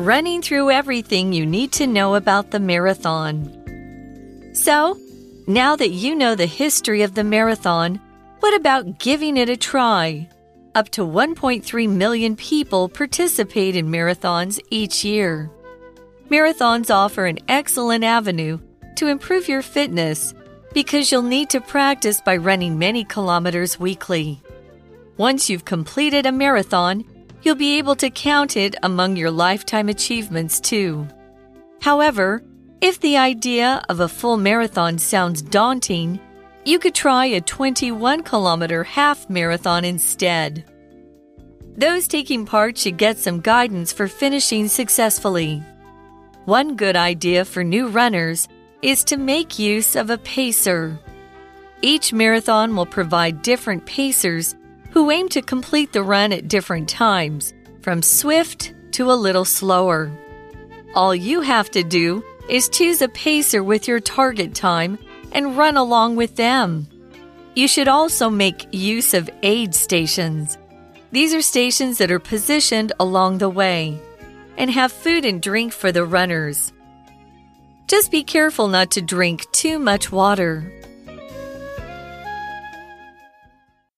running through everything you need to know about the marathon. So, now that you know the history of the marathon, what about giving it a try? Up to 1.3 million people participate in marathons each year. Marathons offer an excellent avenue to improve your fitness because you'll need to practice by running many kilometers weekly. Once you've completed a marathon, you'll be able to count it among your lifetime achievements too. However, if the idea of a full marathon sounds daunting, you could try a 21 kilometer half marathon instead. Those taking part should get some guidance for finishing successfully. One good idea for new runners is to make use of a pacer. Each marathon will provide different pacers who aim to complete the run at different times, from swift to a little slower. All you have to do is choose a pacer with your target time and run along with them. You should also make use of aid stations. These are stations that are positioned along the way and have food and drink for the runners. Just be careful not to drink too much water.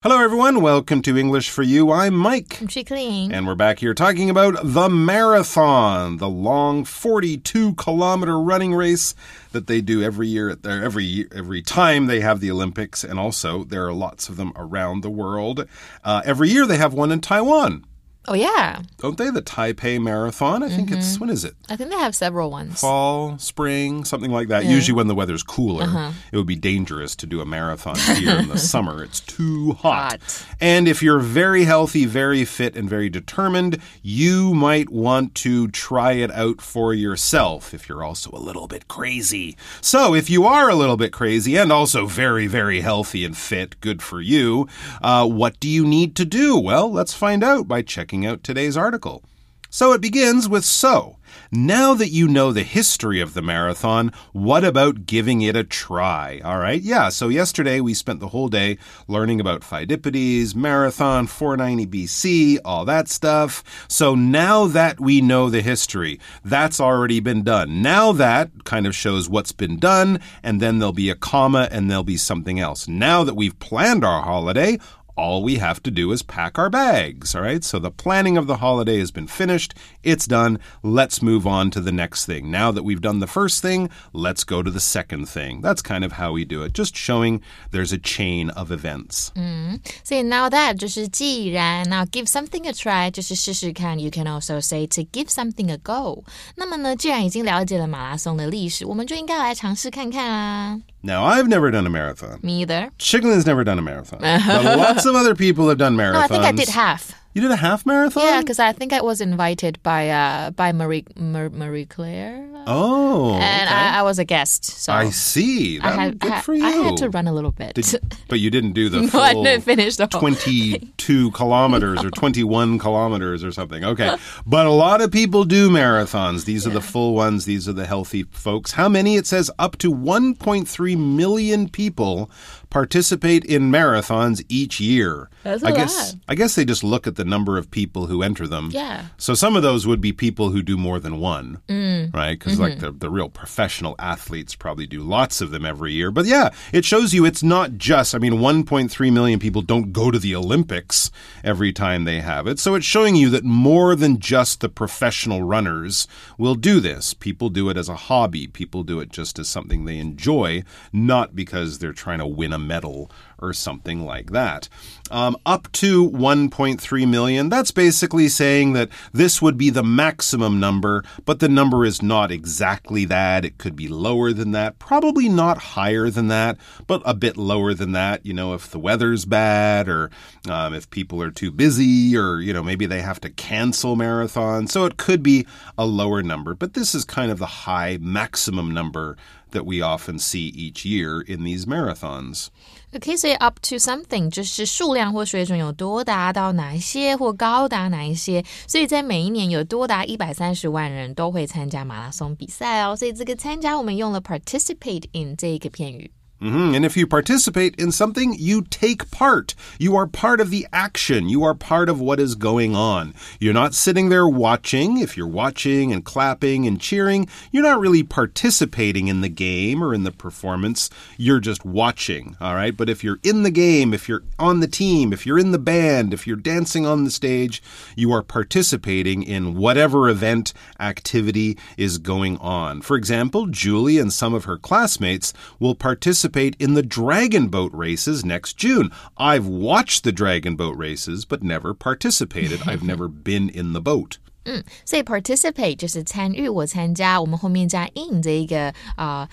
Hello, everyone. Welcome to English for You. I'm Mike. I'm. And we're back here talking about the marathon, the long 42 kilometer running race that they do every year at their every every time they have the Olympics, and also there are lots of them around the world. Uh, every year they have one in Taiwan. Oh yeah. Don't they? The Taipei Marathon. I think mm -hmm. it's mm-hmm. when is it? I think they have several ones. Fall, spring, something like that. Yeah. Usually when the weather's cooler, uh -huh. it would be dangerous to do a marathon here in the summer. It's too hot. hot. And if you're very healthy, very fit, and very determined, you might want to try it out for yourself if you're also a little bit crazy. So if you are a little bit crazy and also very, very healthy and fit, good for you. Uh, what do you need to do? Well, let's find out by checking checking out today's article. So it begins with So. Now that you know the history of the marathon, what about giving it a try? All right, yeah, so yesterday we spent the whole day learning about Pheidippides, marathon, 490 BC, all that stuff. So now that we know the history, that's already been done. Now that kind of shows what's been done, and then there'll be a comma and there'll be something else. Now that we've planned our holiday, all we have to do is pack our bags. All right. So the planning of the holiday has been finished. It's done. Let's move on to the next thing. Now that we've done the first thing, let's go to the second thing. That's kind of how we do it, just showing there's a chain of events. 嗯，所以 now that 就是既然 now give something a try 就是试试看。You can also say to give something a go。那么呢，既然已经了解了马拉松的历史，我们就应该来尝试看看啊。 Now, I've never done a marathon. Me either. Chicken's never done a marathon. but lots of other people have done marathons. No, I think I did half. You did a half marathon? Yeah, because I think I was invited by uh, by Marie Marie Claire. Oh, and okay. I, I, was a guest. So I see. That, I had, good for you. I had to run a little bit, did, but you didn't do the no, full I didn't finish the twenty-two kilometers no. or twenty-one kilometers or something. Okay, but a lot of people do marathons. These yeah. are the full ones. These are the healthy folks. How many? It says up to one point three million people participate in marathons each year. That's a I guess lot. I guess they just look at the number of people who enter them. Yeah. So some of those would be people who do more than one, mm. right? Because mm-hmm. like the the real professional athletes probably do lots of them every year. But yeah, it shows you it's not just. I mean, 1.3 million people don't go to the Olympics every time they have it. So it's showing you that more than just the professional runners will do this. People do it as a hobby. People do it just as something they enjoy, not because they're trying to win a medal or something like that. Um, up to 1.3 million, that's basically saying that this would be the maximum number, but the number is not exactly that. It could be lower than that, probably not higher than that, but a bit lower than that. You know, if the weather's bad or um, if people are too busy or, you know, maybe they have to cancel marathons. So it could be a lower number, but this is kind of the high maximum number that we often see each year in these marathons. 可以 say up to something 就是数量或水准有多达到哪一些或高达哪一些，所以在每一年有多达一百三十万人都会参加马拉松比赛哦。所以这个参加我们用了 participate in 这一个片语。Mm -hmm. And if you participate in something, you take part. You are part of the action. You are part of what is going on. You're not sitting there watching. If you're watching and clapping and cheering, you're not really participating in the game or in the performance. You're just watching, all right? But if you're in the game, if you're on the team, if you're in the band, if you're dancing on the stage, you are participating in whatever event, activity is going on. For example, Julie and some of her classmates will participate participate in the dragon boat races next June. I've watched the dragon boat races, but never participated. I've never been in the boat. 嗯，所以 participate 就是参与或参加，我们后面加 in 这一个啊。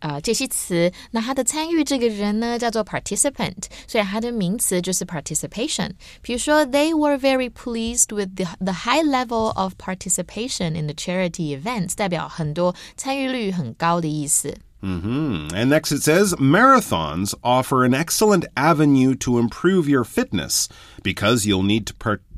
呃，这些词，那他的参与这个人呢，叫做 participant，所以它的名词就是 participation。比如说，They were very pleased with the the high level of participation in the charity events，代表很多参与率很高的意思。 Mm -hmm. And next it says marathons offer an excellent avenue to improve your fitness because you'll need to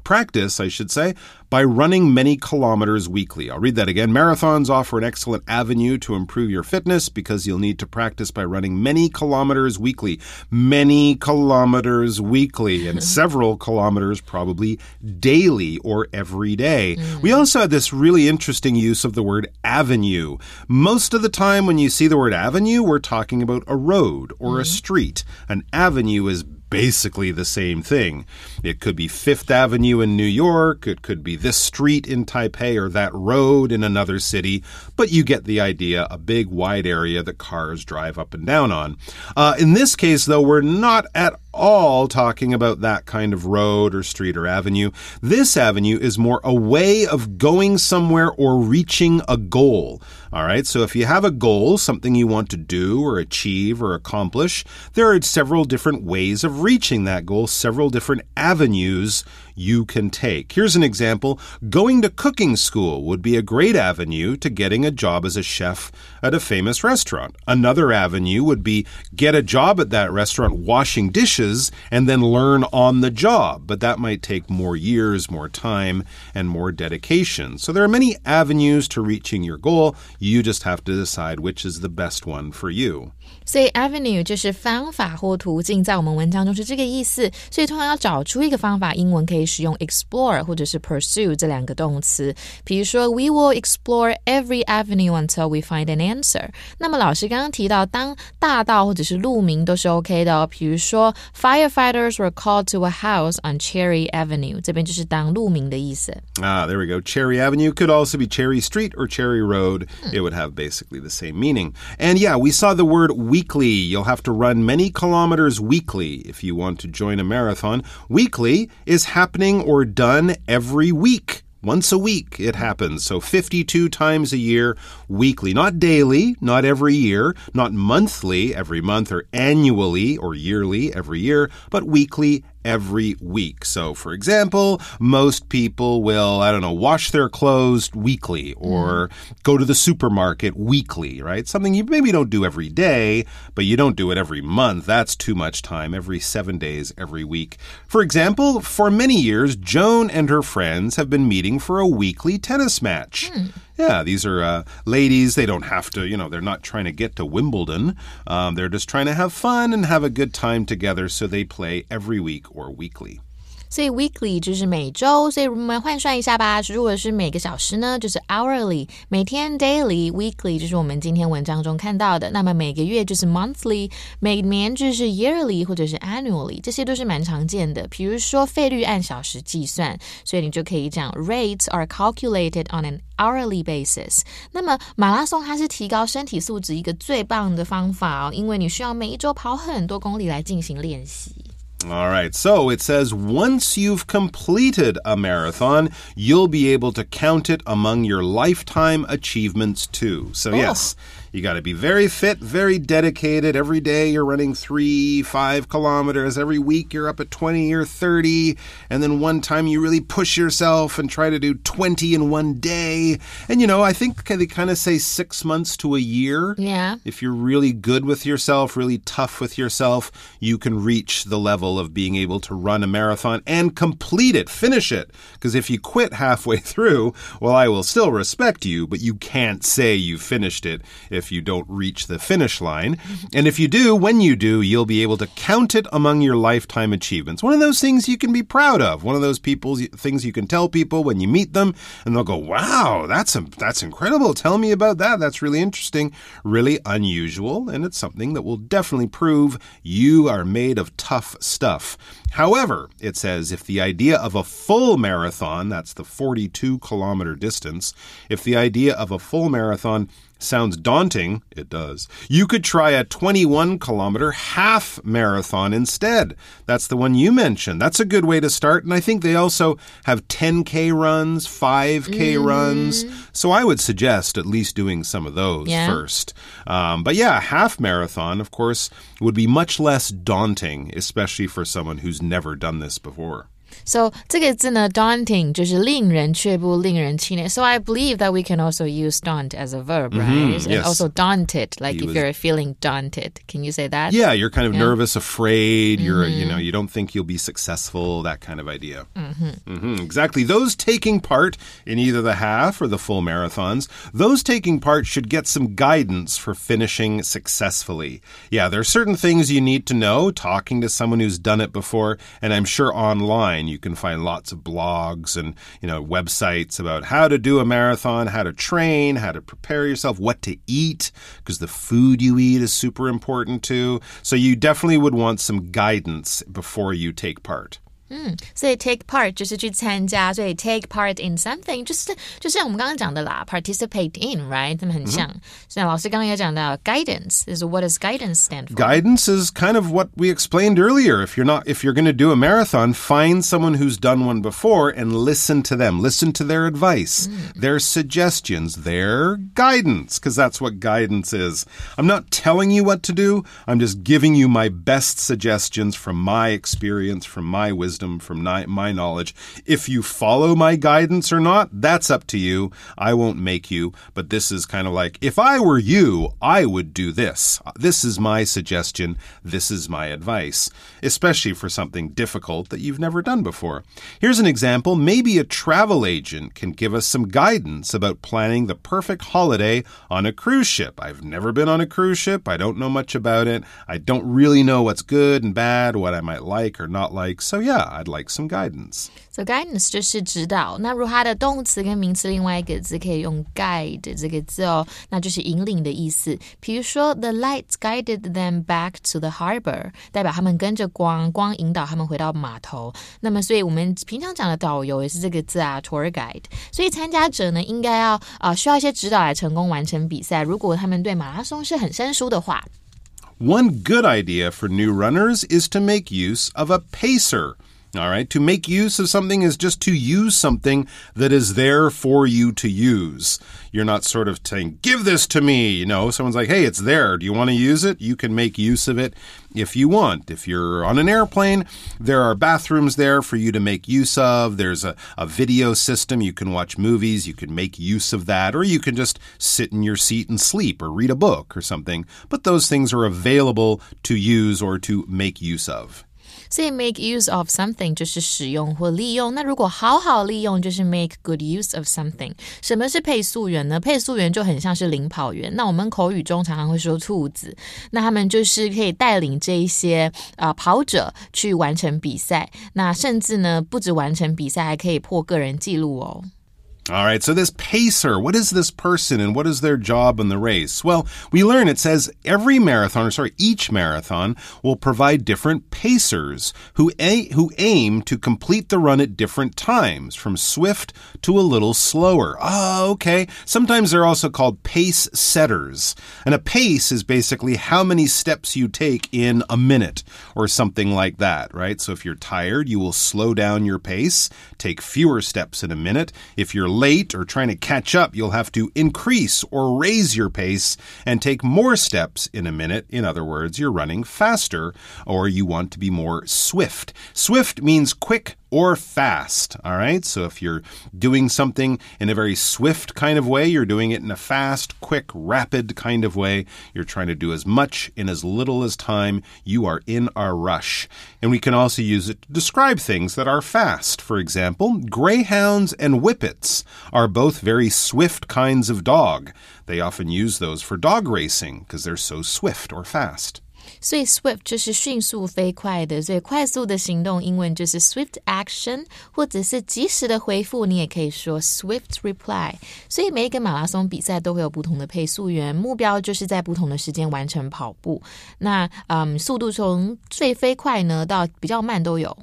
practice, I should say, by running many kilometers weekly. I'll read that again. Marathons offer an excellent avenue to improve your fitness because you'll need to practice by running many kilometers weekly. Many kilometers weekly, and several kilometers probably daily or every day. Mm. We also had this really interesting use of the word avenue. Most of the time, when you see the word avenue, we're talking about a road or mm. a street. An avenue is basically the same thing. It could be Fifth Avenue in New York, it could be this street in Taipei or that road in another city, but you get the idea a big wide area that cars drive up and down on. Uh, in this case, though, we're not at all talking about that kind of road or street or avenue. This avenue is more a way of going somewhere or reaching a goal. All right, so if you have a goal, something you want to do or achieve or accomplish, there are several different ways of reaching that goal, several different avenues you can take. Here's an example going to cooking school would be a great avenue to getting a job as a chef at a famous restaurant. Another avenue would be get a job at that restaurant washing dishes and then learn on the job, but that might take more years, more time, and more dedication. So there are many avenues to reaching your goal. You just have to decide which is the best one for you. 所以 avenue 就是方法或途径，在我们文章中是这个意思。所以通常要找出一个方法，英文可以 使用 explore 或者是 pursue 这两个动词。比如说，We will explore every avenue until we find an answer。那么老师刚刚提到，当大道或者是路名都是 OK 的哦。比如说，Firefighters were called to a house on Cherry Avenue，这边就是当路名的意思。Ah, there we go. Cherry Avenue could also be Cherry Street or Cherry Road. It would have basically the same meaning. And yeah, we saw the word weekly. You'll have to run many kilometers weekly if you want to join a marathon. Weekly is happening or done every week. Once a week it happens. So 52 times a year, weekly. Not daily, not every year, not monthly, every month, or annually or yearly, every year, but weekly every week. So, for example, most people will, I don't know, wash their clothes weekly or mm. go to the supermarket weekly, right? Something you maybe don't do every day, but you don't do it every month. That's too much time. Every seven days, every week. For example, for many years, Joan and her friends have been meeting for a weekly tennis match. Mm. Yeah, these are uh, ladies. They don't have to, you know, they're not trying to get to Wimbledon. Um, they're just trying to have fun and have a good time together, so they play every week or weekly. 所以 weekly 就是每周，所以我们换算一下吧。如果是每个小时呢，就是 hourly；每天 daily；weekly 就是我们今天文章中看到的。那么每个月就是 monthly；每年就是 yearly 或者是 annually，这些都是蛮常见的。比如说费率按小时计算，所以你就可以讲 rates are calculated on an hourly basis。那么马拉松它是提高身体素质一个最棒的方法哦，因为你需要每一周跑很多公里来进行练习。All right, so it says once you've completed a marathon, you'll be able to count it among your lifetime achievements too. So, oh. yes, you got to be very fit, very dedicated. Every day you're running three, five kilometers. Every week you're up at 20 or 30. And then one time you really push yourself and try to do 20 in one day. And, you know, I think they kind of say six months to a year. Yeah. If you're really good with yourself, really tough with yourself, you can reach the level of being able to run a marathon and complete it, finish it. Because if you quit halfway through, well, I will still respect you, but you can't say you finished it if if you don't reach the finish line. And if you do, when you do, you'll be able to count it among your lifetime achievements. One of those things you can be proud of. One of those people things you can tell people when you meet them and they'll go, "Wow, that's a, that's incredible. Tell me about that. That's really interesting, really unusual, and it's something that will definitely prove you are made of tough stuff." However, it says if the idea of a full marathon, that's the 42 kilometer distance, if the idea of a full marathon sounds daunting, it does. You could try a 21 kilometer half marathon instead. That's the one you mentioned. That's a good way to start. And I think they also have 10K runs, 5K mm. runs. So I would suggest at least doing some of those yeah. first. Um, but yeah, a half marathon, of course, would be much less daunting, especially for someone who's never done this before. So 这个字呢，daunting 就是令人却步、令人气馁。So I believe that we can also use daunt as a verb, right? Mm -hmm, yes. And also daunted, like he if was... you're feeling daunted. Can you say that? Yeah, you're kind of yeah. nervous, afraid. You're, mm -hmm. you know, you don't think you'll be successful. That kind of idea. Mm -hmm. Exactly. Those taking part in either the half or the full marathons, those taking part should get some guidance for finishing successfully. Yeah, there are certain things you need to know. Talking to someone who's done it before, and I'm sure online you can find lots of blogs and you know websites about how to do a marathon, how to train, how to prepare yourself, what to eat because the food you eat is super important too. So you definitely would want some guidance before you take part. 嗯，所以 take part 就是去参加，所以 take part in something 就是就像我们刚刚讲的啦，participate in，right？他们很像。所以老师刚刚也讲到 guidance is what does guidance stand for? Guidance is kind of what we explained earlier. If you're not if you're going to do a marathon, find someone who's done one before and listen to them. Listen to their advice, mm. their suggestions, their guidance because that's what guidance is. I'm not telling you what to do. I'm just giving you my best suggestions from my experience, from my wisdom wisdom, from my knowledge. If you follow my guidance or not, that's up to you. I won't make you. But this is kind of like, if I were you, I would do this. This is my suggestion. This is my advice, especially for something difficult that you've never done before. Here's an example. Maybe a travel agent can give us some guidance about planning the perfect holiday on a cruise ship. I've never been on a cruise ship. I don't know much about it. I don't really know what's good and bad, what I might like or not like. So, yeah, I'd like some guidance. So guidance 就是指导。那如果它的动词跟名词另外一个字可以用 guide 这个字哦，那就是引领的意思。比如说，The lights guided them back to the harbor，代表他们跟着光，光引导他们回到码头。那么，所以我们平常讲的导游也是这个字啊，tour guide。所以参加者呢，应该要啊、呃、需要一些指导来成功完成比赛。如果他们对马拉松是很生疏的话。One good idea for new runners is to make use of a pacer. all right. To make use of something is just to use something that is there for you to use. You're not sort of saying, give this to me. You know, someone's like, hey, it's there. Do you want to use it? You can make use of it if you want. If you're on an airplane, there are bathrooms there for you to make use of. There's a, a video system. You can watch movies. You can make use of that. Or you can just sit in your seat and sleep or read a book or something. But those things are available to use or to make use of. 所以 make use of something 就是使用或利用。那如果好好利用，就是 make good use of something。什么是配速员呢？配速员就很像是领跑员。那我们口语中常常会说兔子，那他们就是可以带领这一些啊、跑者去完成比赛。那甚至呢，不止完成比赛，还可以破个人纪录哦。All right, so this pacer, what is this person and what is their job in the race? Well, we learn it says every marathon, or sorry, each marathon will provide different pacers who, a- who aim to complete the run at different times, from swift to a little slower. Oh, okay. Sometimes they're also called pace setters. And a pace is basically how many steps you take in a minute or something like that, right? So if you're tired, you will slow down your pace, take fewer steps in a minute. If you're late or trying to catch up, you'll have to increase or raise your pace and take more steps in a minute. In other words, you're running faster or you want to be more swift. Swift means quick or fast. All right. So if you're doing something in a very swift kind of way, you're doing it in a fast, quick, rapid kind of way. You're trying to do as much in as little as time. You are in a rush. And we can also use it to describe things that are fast. For example, greyhounds and whippets are both very swift kinds of dog. They often use those for dog racing because they're so swift or fast. 所以 swift 就是迅速飞快的，所以快速的行动，英文就是 swift action，或者是及时的回复，你也可以说 swift reply。所以每一个马拉松比赛都会有不同的配速员，目标就是在不同的时间完成跑步。那嗯，速度从最飞快呢到比较慢都有。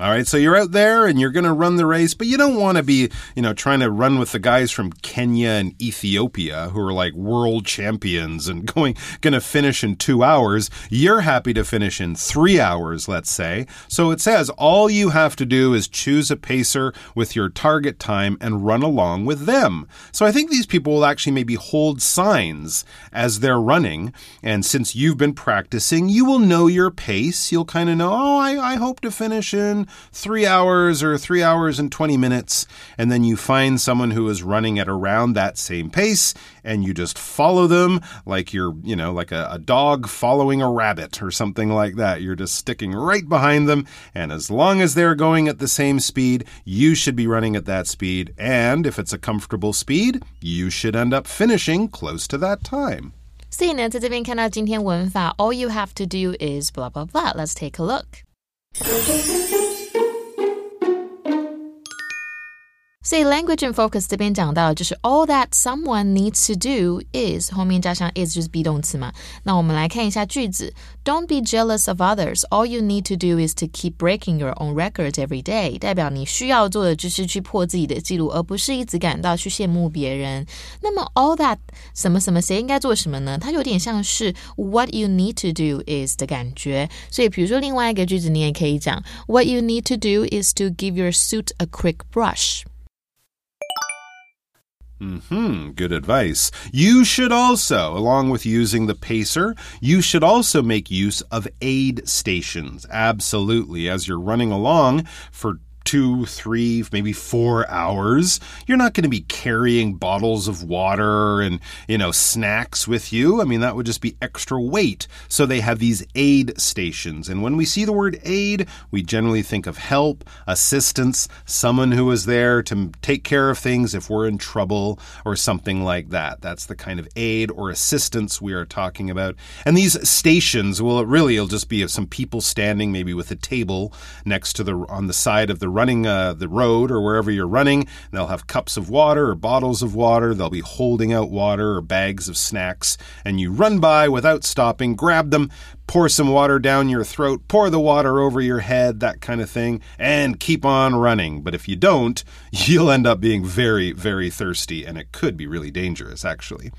All right, so you're out there and you're going to run the race, but you don't want to be, you know, trying to run with the guys from Kenya and Ethiopia who are like world champions and going going to finish in 2 hours. You're happy to finish in 3 hours, let's say. So it says all you have to do is choose a pacer with your target time and run along with them. So I think these people will actually maybe hold signs as they're running, and since you've been practicing, you will know your pace. You'll kind of know, "Oh, I I hope to finish in three hours or three hours and 20 minutes, and then you find someone who is running at around that same pace, and you just follow them like you're, you know, like a, a dog following a rabbit or something like that. You're just sticking right behind them, and as long as they're going at the same speed, you should be running at that speed, and if it's a comfortable speed, you should end up finishing close to that time. 所以呢，在这边看到今天文法，all you have to do is blah blah blah. Let's take a look. So language and focus 这边讲到就是 all that someone needs to do is 后面加上 is 就是 be 动词嘛。那我们来看一下句子：Don't be jealous of others. All you need to do is to keep breaking your own records every day. 代表你需要做的就是去破自己的记录，而不是一直感到去羡慕别人。那么 all that 什么什么谁应该做什么呢？它有点像是 what you need to do is 的感觉。所以比如说另外一个句子，你也可以讲 What you need to do is to give your suit a quick brush. Hmm, good advice. You should also, along with using the pacer, you should also make use of aid stations. Absolutely. As you're running along for two, three, maybe four hours. You're not going to be carrying bottles of water and, you know, snacks with you. I mean, that would just be extra weight. So they have these aid stations. And when we see the word aid, we generally think of help, assistance, someone who is there to take care of things if we're in trouble or something like that. That's the kind of aid or assistance we are talking about. And these stations, well, it really will just be some people standing maybe with a table next to the on the side of the running uh, the road or wherever you're running. They'll have cups of water or bottles of water. They'll be holding out water or bags of snacks. And you run by without stopping, grab them, pour some water down your throat, pour the water over your head, that kind of thing, and keep on running. But if you don't, you'll end up being very, very thirsty, and it could be really dangerous, actually.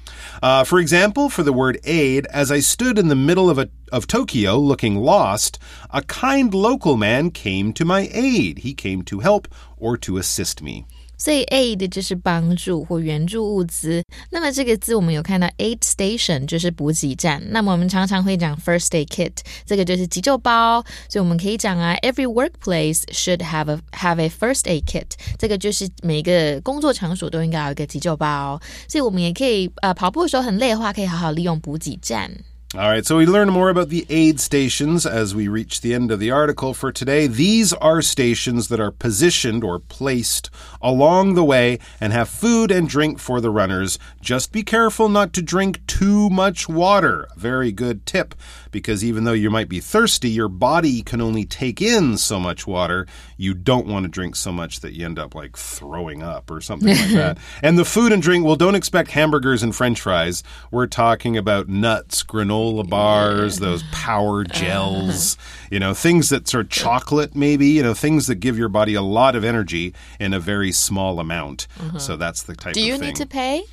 Uh, for example, for the word aid, as I stood in the middle of a of Tokyo looking lost, a kind local man came to my aid. He came to help or to assist me. 所以 aid 就是帮助或援助物资。那么这个字我们有看到 aid station 就是补给站。那么我们常常会讲 first aid kit，这个就是急救包。所以我们可以讲啊，every workplace should have a have a first aid kit，这个就是每个工作场所都应该有一个急救包。所以我们也可以呃跑步的时候很累的话，可以好好利用补给站。All right, so we learn more about the aid stations as we reach the end of the article for today. These are stations that are positioned or placed along the way and have food and drink for the runners. Just be careful not to drink too much water. Very good tip because even though you might be thirsty, your body can only take in so much water. You don't want to drink so much that you end up like throwing up or something like that. And the food and drink, well, don't expect hamburgers and french fries. We're talking about nuts, granola bars, yeah. those power uh-huh. gels, you know, things that sort of chocolate, maybe, you know, things that give your body a lot of energy in a very small amount. Uh-huh. So that's the type of Do you need to pay?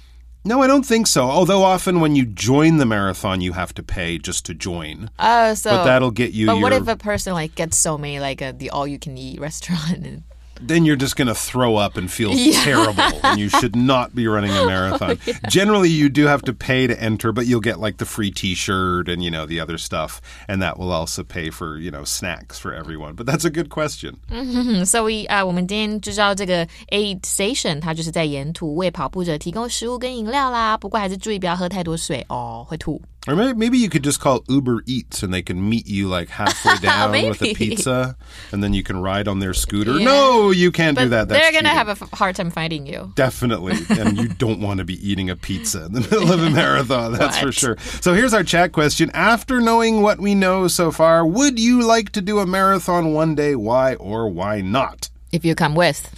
No, I don't think so. Although often when you join the marathon, you have to pay just to join. Oh, so but that'll get you. But your... what if a person like gets so many like a, the all you can eat restaurant? And then you're just going to throw up and feel yeah. terrible. and you should not be running a marathon. yeah. Generally, you do have to pay to enter, but you'll get like the free T-shirt and you know the other stuff, and that will also pay for you know snacks for everyone. But that's a good question. Mm-hmm. So we 啊、uh,，我们今天就知道这个 aid station，它就是在沿途为跑步者提供食物跟饮料啦。不过还是注意不要喝太多水哦，会吐。 Or maybe you could just call Uber Eats and they can meet you like halfway down with a pizza and then you can ride on their scooter. Yeah. No, you can't but do that. That's they're going to have a hard time finding you. Definitely. and you don't want to be eating a pizza in the middle of a marathon, that's what? for sure. So here's our chat question. After knowing what we know so far, would you like to do a marathon one day? Why or why not? If you come with.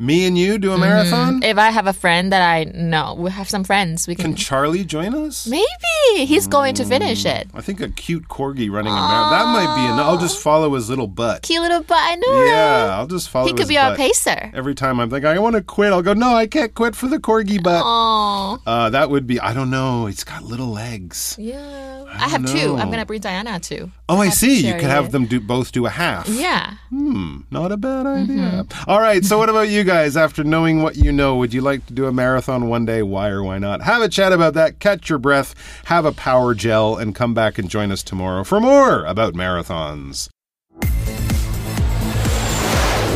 Me and you do a marathon? Mm-hmm. If I have a friend that I know, we have some friends. We can. Can Charlie join us? Maybe he's going to finish it. I think a cute corgi running a marathon that might be enough. I'll just follow his little butt. Cute little butt. I know. Yeah, I'll just follow. He could be butt. our pacer. Every time I'm thinking I want to quit, I'll go. No, I can't quit for the corgi butt. Oh. Uh, that would be. I don't know. It's got little legs. Yeah. I, have two. I'm gonna bring Diana too. Oh, I, see. You could have them do both do a half. Yeah. Hmm. Not a bad idea. Mm-hmm. All right. So what about you guys? After knowing knowing what you know, would you like to do a marathon one day? Why or why not? Have a chat about that, catch your breath, have a power gel, and come back and join us tomorrow for more about marathons.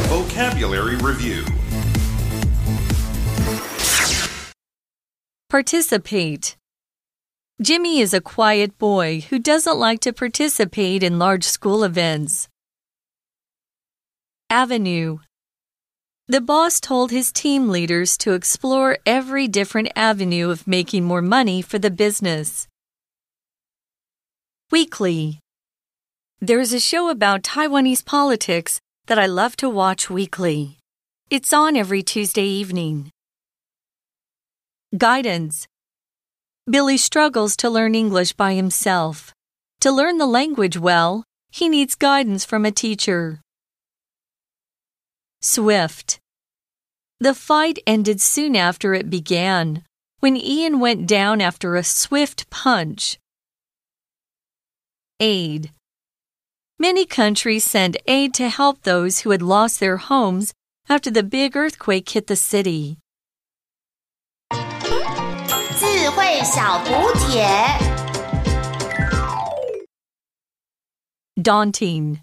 Vocabulary Review Participate. Jimmy is a quiet boy who doesn't like to participate in large school events. Avenue. The boss told his team leaders to explore every different avenue of making more money for the business. Weekly. There's a show about Taiwanese politics that I love to watch weekly. It's on every Tuesday evening. Guidance. Billy struggles to learn English by himself. To learn the language well, he needs guidance from a teacher. Swift. The fight ended soon after it began, when Ian went down after a swift punch. Aid. Many countries send aid to help those who had lost their homes after the big earthquake hit the city. Daunting.